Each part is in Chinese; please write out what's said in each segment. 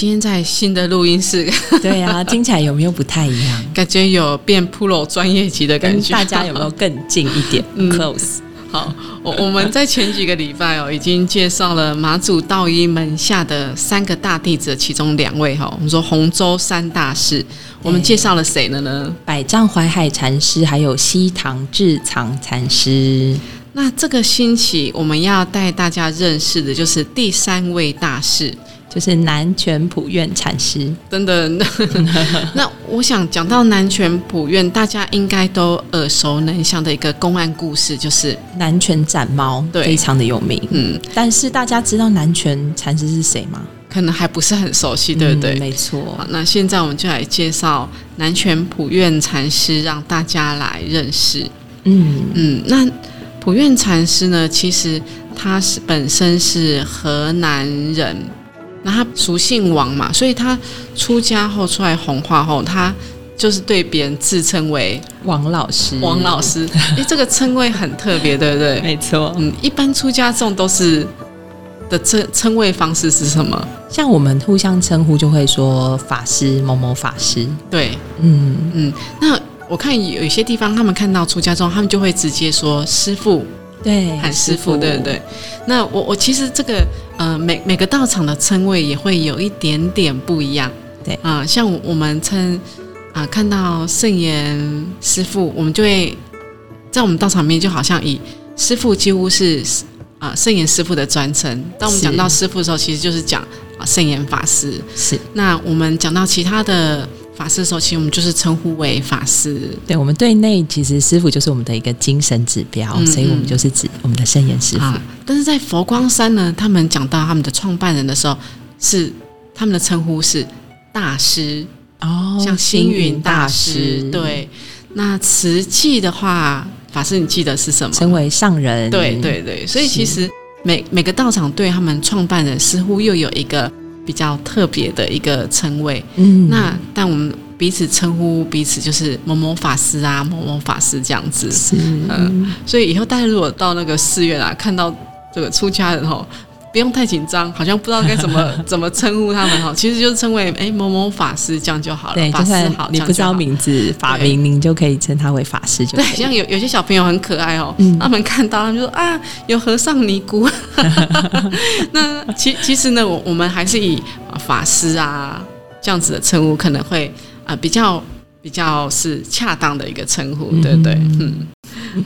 今天在新的录音室，对呀，听起来有没有不太一样？感觉有变 pro 专业级的感觉。大家有没有更近一点？Close。好，我我们在前几个礼拜哦，已经介绍了马祖道一门下的三个大弟子，其中两位哈，我们说洪州三大士，我们介绍了谁了呢？百丈怀海禅师，还有西塘智藏禅师。那这个星期我们要带大家认识的就是第三位大士。就是南泉普院禅师，等等。那我想讲到南泉普院，大家应该都耳熟能详的一个公案故事，就是南泉斩猫，对，非常的有名。嗯，但是大家知道南泉禅师是谁吗？可能还不是很熟悉，对不对？没错。好，那现在我们就来介绍南泉普院禅师，让大家来认识。嗯嗯，那普院禅师呢，其实他是本身是河南人。那他俗姓王嘛，所以他出家后出来弘化后，他就是对别人自称为王老师。王老师，哎，这个称谓很特别，对不对？没错，嗯，一般出家众都是的称称谓方式是什么？像我们互相称呼就会说法师某某法师。对，嗯嗯。那我看有一些地方，他们看到出家众，他们就会直接说师傅。对，喊师傅，对不对？那我我其实这个呃，每每个道场的称谓也会有一点点不一样。对啊，像我们称啊，看到圣严师傅，我们就会在我们道场面就好像以师傅几乎是啊圣严师傅的专称。当我们讲到师傅的时候，其实就是讲啊圣严法师。是。那我们讲到其他的。法师的时候，其实我们就是称呼为法师。对我们对内，其实师傅就是我们的一个精神指标，所以我们就是指我们的圣严师傅。但是在佛光山呢，他们讲到他们的创办人的时候，是他们的称呼是大师哦，像星云大师。对，那慈济的话，法师你记得是什么？称为上人。对对对，所以其实每每个道场对他们创办人似乎又有一个。比较特别的一个称谓，嗯，那但我们彼此称呼彼此就是某某法师啊，某某法师这样子，是，嗯，所以以后大家如果到那个寺院啊，看到这个出家人吼。不用太紧张，好像不知道该怎么 怎么称呼他们哈，其实就是称为哎某某法师这样就好了。对，法师好，你不知道名字法名，您就可以称他为法师就。对，像有有些小朋友很可爱哦，他们看到他们就说啊，有和尚尼姑。那其其实呢，我我们还是以法师啊这样子的称呼，可能会啊比较比较是恰当的一个称呼，对不对？嗯，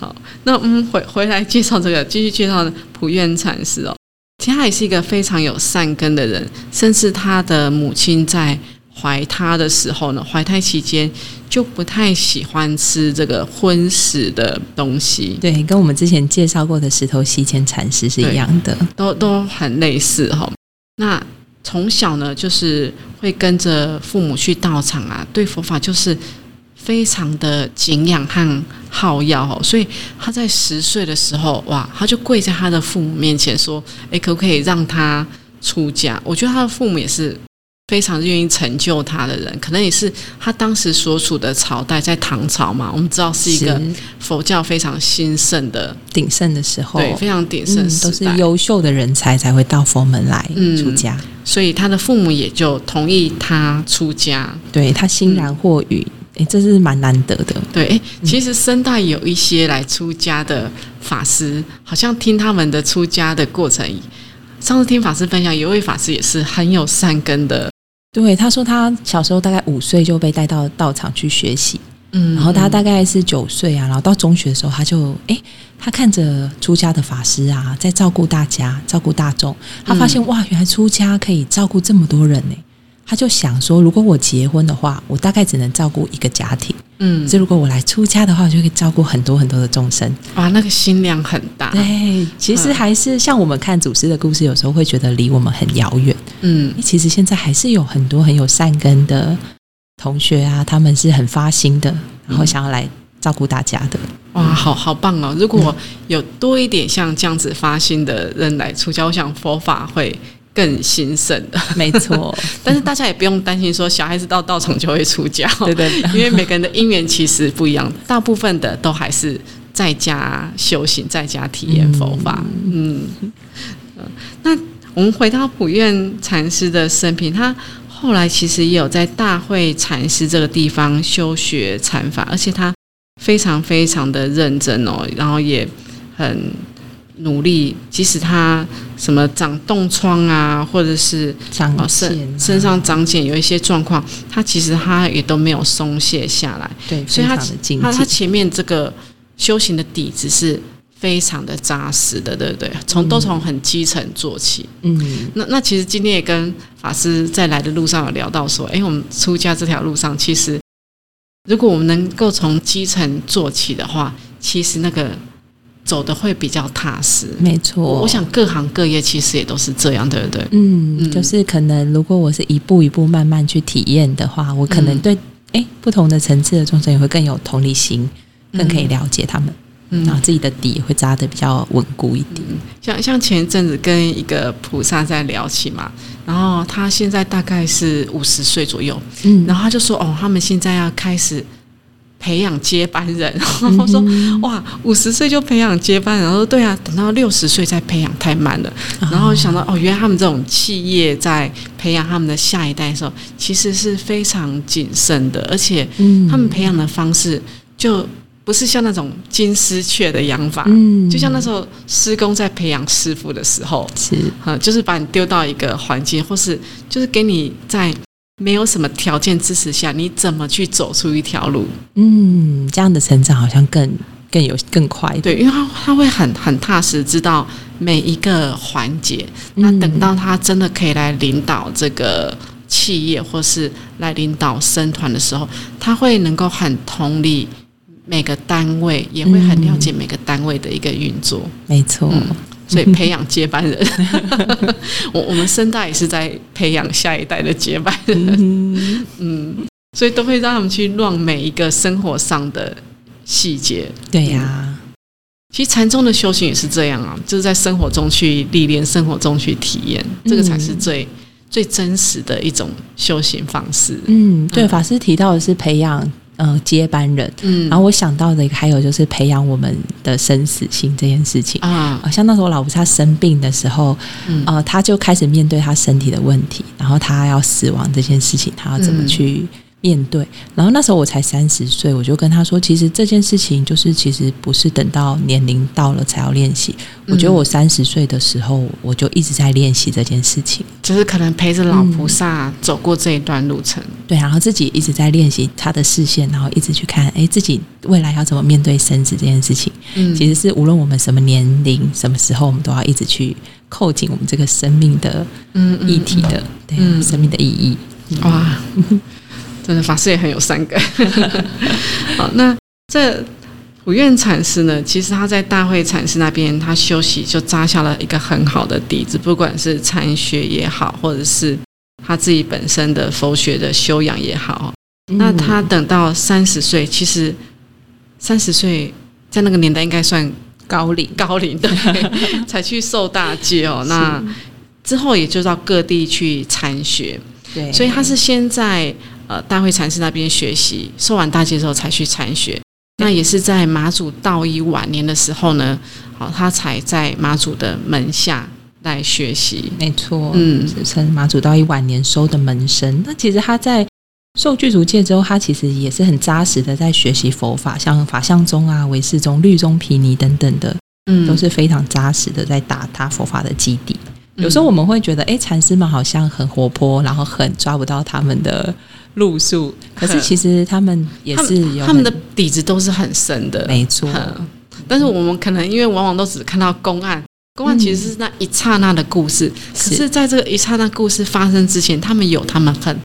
好，那我们回回来介绍这个，继续介绍普愿禅师哦。其实他也是一个非常有善根的人，甚至他的母亲在怀他的时候呢，怀胎期间就不太喜欢吃这个荤食的东西。对，跟我们之前介绍过的石头西迁禅师是一样的，都都很类似哈。那从小呢，就是会跟着父母去道场啊，对佛法就是。非常的敬仰和好药哦，所以他在十岁的时候，哇，他就跪在他的父母面前说：“诶，可不可以让他出家？”我觉得他的父母也是非常愿意成就他的人，可能也是他当时所处的朝代在唐朝嘛，我们知道是一个佛教非常兴盛的鼎盛的时候，对，非常鼎盛，都是优秀的人才才会到佛门来出家，所以他的父母也就同意他出家，对他欣然获允。哎，这是蛮难得的。对，哎，其实深大有一些来出家的法师，好像听他们的出家的过程。上次听法师分享，有位法师也是很有善根的。对，他说他小时候大概五岁就被带到道场去学习，嗯，然后他大概是九岁啊，然后到中学的时候，他就哎，他看着出家的法师啊，在照顾大家、照顾大众，他发现哇，原来出家可以照顾这么多人呢。他就想说，如果我结婚的话，我大概只能照顾一个家庭。嗯，这如果我来出家的话，我就可以照顾很多很多的众生。哇，那个心量很大。对，其实还是像我们看祖师的故事，有时候会觉得离我们很遥远。嗯，其实现在还是有很多很有善根的同学啊，他们是很发心的，然后想要来照顾大家的。哇，好好棒哦！如果有多一点像这样子发心的人来出家，我想佛法会。更兴盛的，没错。但是大家也不用担心说小孩子到道场就会出家，对对。因为每个人的因缘其实不一样，大部分的都还是在家修行，在家体验佛法。嗯那我们回到普愿禅师的生平，他后来其实也有在大会禅师这个地方修学禅法，而且他非常非常的认真哦，然后也很。努力，即使他什么长冻疮啊，或者是长身身上长茧有一些状况，他其实他也都没有松懈下来。对，所以他他他前面这个修行的底子是非常的扎实的，对不对？从都从很基层做起。嗯，那那其实今天也跟法师在来的路上有聊到说，哎，我们出家这条路上，其实如果我们能够从基层做起的话，其实那个。走的会比较踏实，没错。我想各行各业其实也都是这样，对不对？嗯，就是可能如果我是一步一步慢慢去体验的话，我可能对哎不同的层次的众生也会更有同理心，更可以了解他们，然后自己的底会扎的比较稳固一点。像像前一阵子跟一个菩萨在聊起嘛，然后他现在大概是五十岁左右，嗯，然后他就说哦，他们现在要开始。培养接班人，然后说哇，五十岁就培养接班人，然后对啊，等到六十岁再培养太慢了。然后想到哦，原来他们这种企业在培养他们的下一代的时候，其实是非常谨慎的，而且他们培养的方式就不是像那种金丝雀的养法，就像那时候施工在培养师傅的时候，是。哈，就是把你丢到一个环境，或是就是给你在。没有什么条件支持下，你怎么去走出一条路？嗯，这样的成长好像更更有更快。对，因为他他会很很踏实，知道每一个环节。那等到他真的可以来领导这个企业，或是来领导生团的时候，他会能够很同理每个单位，也会很了解每个单位的一个运作。没错。所以培养接班人，我我们生代也是在培养下一代的接班人，嗯，所以都会让他们去乱每一个生活上的细节。对呀，其实禅宗的修行也是这样啊，就是在生活中去历练，生活中去体验，这个才是最最真实的一种修行方式。嗯，对，法师提到的是培养。嗯，接班人。嗯，然后我想到的一个还有就是培养我们的生死心这件事情啊。像那时候老婆她生病的时候，呃，他就开始面对他身体的问题，然后他要死亡这件事情，他要怎么去？面对，然后那时候我才三十岁，我就跟他说，其实这件事情就是其实不是等到年龄到了才要练习。我觉得我三十岁的时候，我就一直在练习这件事情，就是可能陪着老菩萨走过这一段路程，对，然后自己一直在练习他的视线，然后一直去看，哎，自己未来要怎么面对生死这件事情。嗯，其实是无论我们什么年龄、什么时候，我们都要一直去扣紧我们这个生命的嗯议题的，对，生命的意义。哇。真的法师也很有善根。好，那这普愿禅师呢？其实他在大会禅师那边，他休息就扎下了一个很好的底子，不管是禅学也好，或者是他自己本身的佛学的修养也好。那他等到三十岁，其实三十岁在那个年代应该算高龄，高龄对，才去受大戒哦。那之后也就到各地去参学，对，所以他是先在。呃，大会禅师那边学习，受完大戒之后才去参学。那也是在马祖道一晚年的时候呢，好，他才在马祖的门下来学习。没错，嗯，是马祖道一晚年收的门生。那其实他在受具足戒之后，他其实也是很扎实的在学习佛法，像法相宗啊、唯识宗、律宗、毗尼等等的，嗯，都是非常扎实的在打他佛法的基底。有时候我们会觉得，哎，禅师们好像很活泼，然后很抓不到他们的。路数，可是其实他们也是有他们的底子都是很深的，没错。但是我们可能因为往往都只看到公案，公案其实是那一刹那的故事，可是在这个一刹那故事发生之前，他们有他们很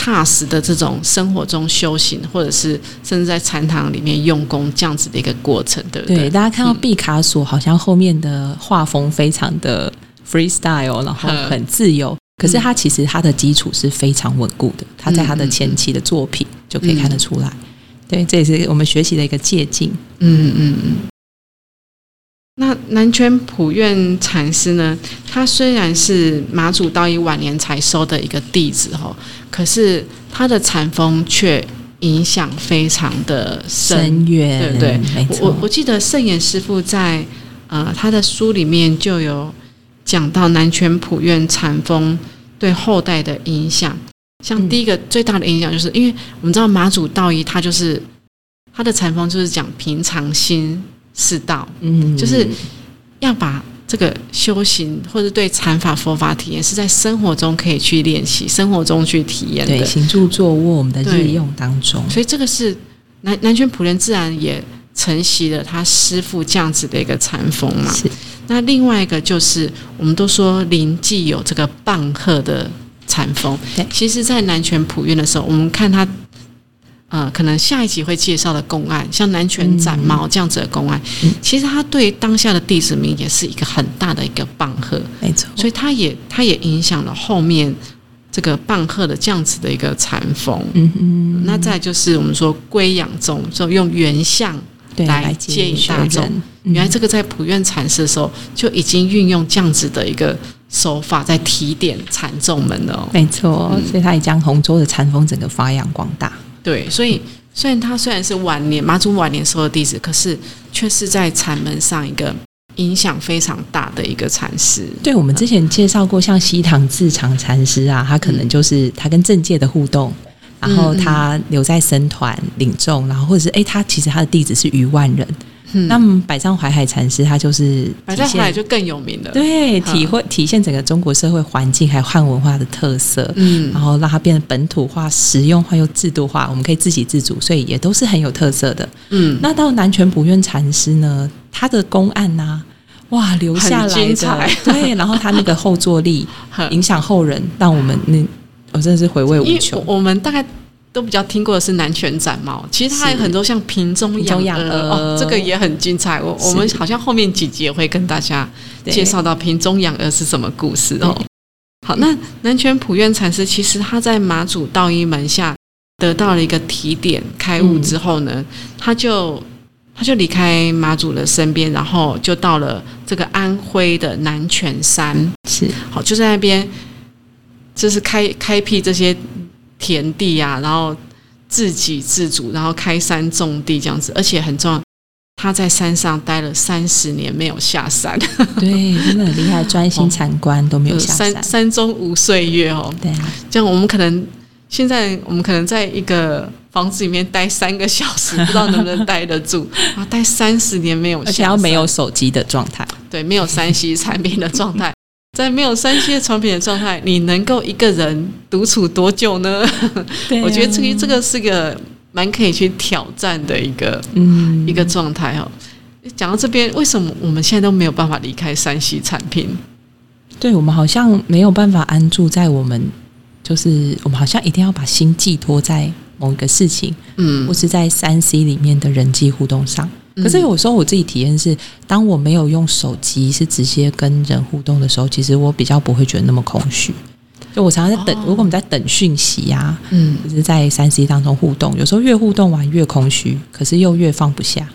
踏实的这种生活中修行，或者是甚至在禅堂里面用功这样子的一个过程，对不对？大家看到毕卡索好像后面的画风非常的 freestyle，然后很自由，可是他其实他的基础是非常稳固的，他在他的前期的作品就可以看得出来。对，这也是我们学习的一个借鉴。嗯嗯嗯。那南泉普愿禅师呢？他虽然是马祖道一晚年才收的一个弟子哈，可是他的禅风却影响非常的深远，对不对？我我记得圣严师傅在呃他的书里面就有讲到南泉普愿禅风对后代的影响。像第一个最大的影响，就是因为我们知道马祖道一，他就是他的禅风就是讲平常心。是道，嗯，就是要把这个修行或者对禅法、佛法体验，是在生活中可以去练习，生活中去体验的，行住坐卧我们的日用当中。所以这个是南南拳普仁自然也承袭了他师父这样子的一个禅风嘛。是。那另外一个就是，我们都说临济有这个棒喝的禅风。对。其实，在南拳普院的时候，我们看他。呃，可能下一集会介绍的公案，像南拳斩猫这样子的公案，其实他对当下的弟子名也是一个很大的一个棒喝，没错。所以他也他也影响了后面这个棒喝的这样子的一个禅风。嗯嗯。那再就是我们说归养宗，就用原相来接引大众。原来这个在普愿禅师的时候就已经运用这样子的一个手法，在提点禅众们了。没错，所以他也将洪州的禅风整个发扬光大。对，所以虽然他虽然是晚年马祖晚年收的弟子，可是却是在禅门上一个影响非常大的一个禅师。对，我们之前介绍过，像西塘智长禅师啊，他可能就是他跟政界的互动，然后他留在僧团领众，然后或者是哎，他其实他的弟子是余万人。那么百丈怀海禅师，他就是百丈怀海就更有名了。对，体会体现整个中国社会环境还有汉文化的特色，嗯，然后让它变得本土化、实用化又制度化，我们可以自给自足，所以也都是很有特色的。嗯，那到南拳不愿禅师呢，他的公案呐，哇，留下来的对，然后他那个后坐力 影响后人，让我们那我真的是回味无穷。我们大概。都比较听过的是南拳展猫，其实它有很多像瓶中养鹅哦，这个也很精彩。我我们好像后面几集也会跟大家介绍到瓶中养鹅是什么故事哦。好，那南拳普愿禅师其实他在马祖道一门下得到了一个提点开悟之后呢，他就他就离开马祖的身边，然后就到了这个安徽的南泉山，是好就在那边就是开开辟这些。田地啊，然后自给自足，然后开山种地这样子，而且很重要，他在山上待了三十年没有下山，对，真的很厉害，专心参观都没有下山，山中无岁月哦。对啊，这样我们可能现在我们可能在一个房子里面待三个小时，不知道能不能待得住 啊？待三十年没有下，而且要没有手机的状态，对，没有三 C 产品的状态。在没有三 C 产品的状态，你能够一个人独处多久呢？我觉得这个这个是个蛮可以去挑战的一个嗯一个状态哦。讲到这边，为什么我们现在都没有办法离开山西产品？对我们好像没有办法安住在我们，就是我们好像一定要把心寄托在某一个事情，嗯，或是在三 C 里面的人际互动上。可是有时候我自己体验是，当我没有用手机是直接跟人互动的时候，其实我比较不会觉得那么空虚。就我常常在等，如果我们在等讯息呀，嗯，就是在三 C 当中互动，有时候越互动完越空虚，可是又越放不下。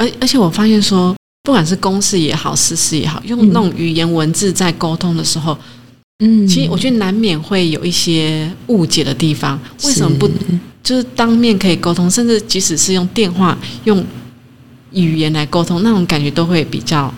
而而且我发现说，不管是公事也好，私事也好，用那种语言文字在沟通的时候，嗯，其实我觉得难免会有一些误解的地方。为什么不就是当面可以沟通，甚至即使是用电话用。语言来沟通，那种感觉都会比较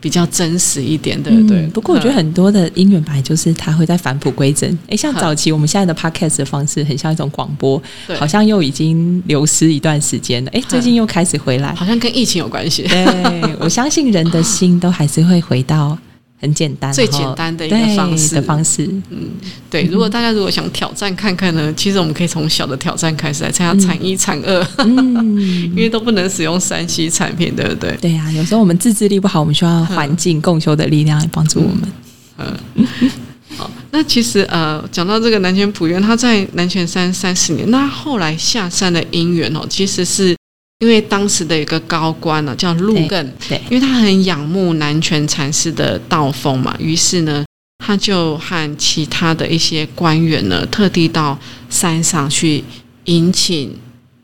比较真实一点，对不对？不过我觉得很多的音乐牌就是它会在返璞归真。哎，像早期我们现在的 podcast 的方式，很像一种广播，好像又已经流失一段时间了。哎，最近又开始回来，好像跟疫情有关系。对，我相信人的心都还是会回到很简单、最简单的一个方式的方式。嗯，对。如果大家如果想挑战看看呢，其实我们可以从小的挑战开始来参加产一、产二，因为都不能使用三 C 产品，对不对？对呀，有时候我们自制力不好，我们需要环境共修的力量来帮助我们。嗯，好。那其实呃，讲到这个南泉普院，他在南泉山三十年，那后来下山的因缘哦，其实是。因为当时的一个高官呢，叫陆更，对，因为他很仰慕南泉禅师的道风嘛，于是呢，他就和其他的一些官员呢，特地到山上去迎请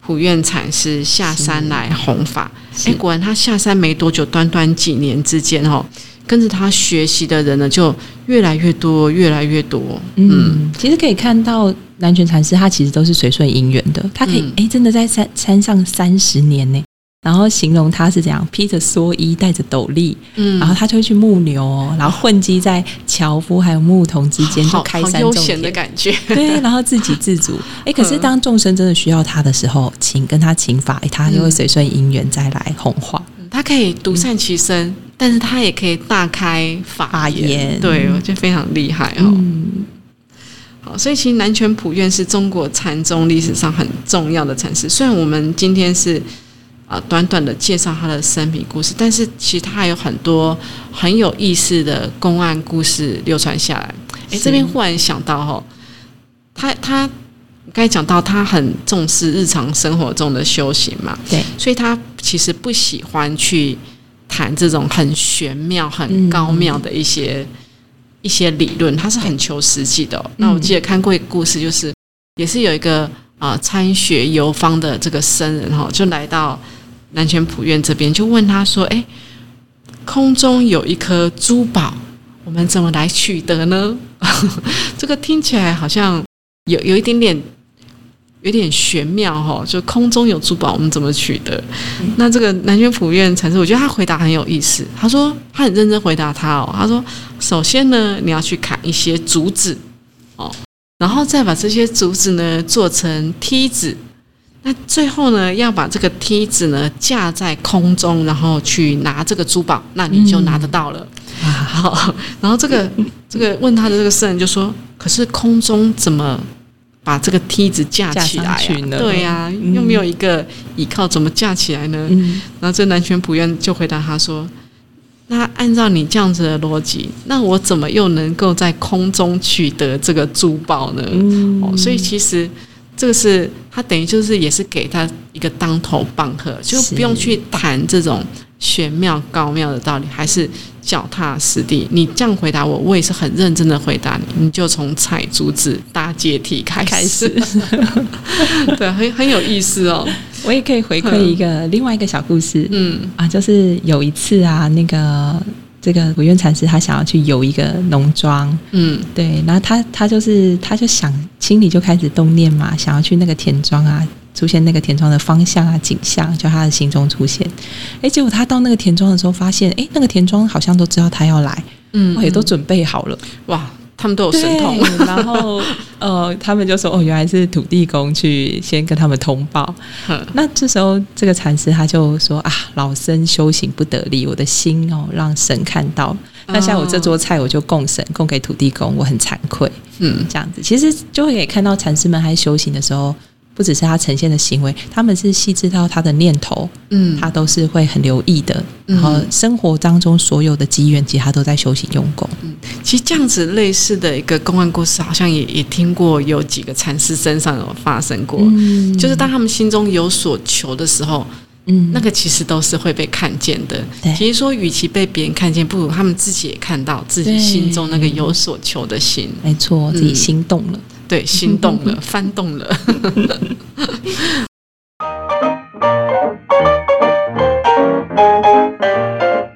普愿禅师下山来弘法。哎，果然他下山没多久，短短几年之间，哦，跟着他学习的人呢，就越来越多，越来越多。嗯，其实可以看到。南泉禅师他其实都是随顺因缘的，他可以哎，真的在山山上三十年呢。然后形容他是这样，披着蓑衣，戴着斗笠，嗯，然后他就会去牧牛，然后混迹在樵夫还有牧童之间，就开山种田的感觉。对，然后自给自足。哎，可是当众生真的需要他的时候，请跟他请法，哎，他就会随顺因缘再来弘化。他可以独善其身，但是他也可以大开法言。对，我觉得非常厉害哦。好所以，其实南泉普院是中国禅宗历史上很重要的禅师。虽然我们今天是啊短短的介绍他的生平故事，但是其实他还有很多很有意思的公案故事流传下来。哎，这边忽然想到哈，他他刚才讲到他很重视日常生活中的修行嘛，对，所以他其实不喜欢去谈这种很玄妙、很高妙的一些。一些理论，他是很求实际的。那我记得看过一个故事，就是也是有一个啊参学游方的这个僧人哈，就来到南泉普院这边，就问他说：“哎，空中有一颗珠宝，我们怎么来取得呢？” 这个听起来好像有有一点点。有点玄妙哈，就空中有珠宝，我们怎么取得？那这个南泉普院禅师，我觉得他回答很有意思。他说他很认真回答他哦。他说，首先呢，你要去砍一些竹子哦，然后再把这些竹子呢做成梯子。那最后呢，要把这个梯子呢架在空中，然后去拿这个珠宝，那你就拿得到了。好，然后这个这个问他的这个圣人就说，可是空中怎么？把这个梯子架起来，对呀，又没有一个依靠，怎么架起来呢？然后这南拳普愿就回答他说：“那按照你这样子的逻辑，那我怎么又能够在空中取得这个珠宝呢？”哦，所以其实这个是他等于就是也是给他一个当头棒喝，就不用去谈这种玄妙高妙的道理，还是。脚踏实地，你这样回答我，我也是很认真的回答你。你就从踩竹子搭阶梯开始，对，很很有意思哦。我也可以回馈一个另外一个小故事，嗯啊，就是有一次啊，那个这个古院禅师他想要去游一个农庄，嗯，对，然后他他就是他就想心里就开始动念嘛，想要去那个田庄啊。出现那个田庄的方向啊，景象就他的心中出现。哎，结果他到那个田庄的时候，发现哎，那个田庄好像都知道他要来，嗯，也都准备好了。哇，他们都有神通。然后呃，他们就说哦，原来是土地公去先跟他们通报。那这时候这个禅师他就说啊，老僧修行不得力，我的心哦让神看到。那像我这桌菜，我就供神，供给土地公，我很惭愧。嗯，这样子其实就会可以看到禅师们还修行的时候。不只是他呈现的行为，他们是细致到他的念头，嗯，他都是会很留意的。然后生活当中所有的机缘，其实他都在修行用功。嗯，其实这样子类似的一个公案故事，好像也也听过，有几个禅师身上有发生过。嗯，就是当他们心中有所求的时候，嗯，那个其实都是会被看见的。其实说，与其被别人看见，不如他们自己也看到自己心中那个有所求的心。没错，自己心动了。对，心动了，翻动了。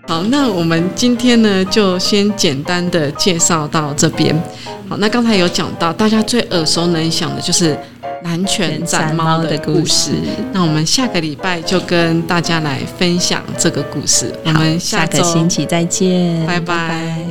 好，那我们今天呢，就先简单的介绍到这边。好，那刚才有讲到，大家最耳熟能详的就是南拳斩猫的故事。那我们下个礼拜就跟大家来分享这个故事。我们下个星期再见，拜拜。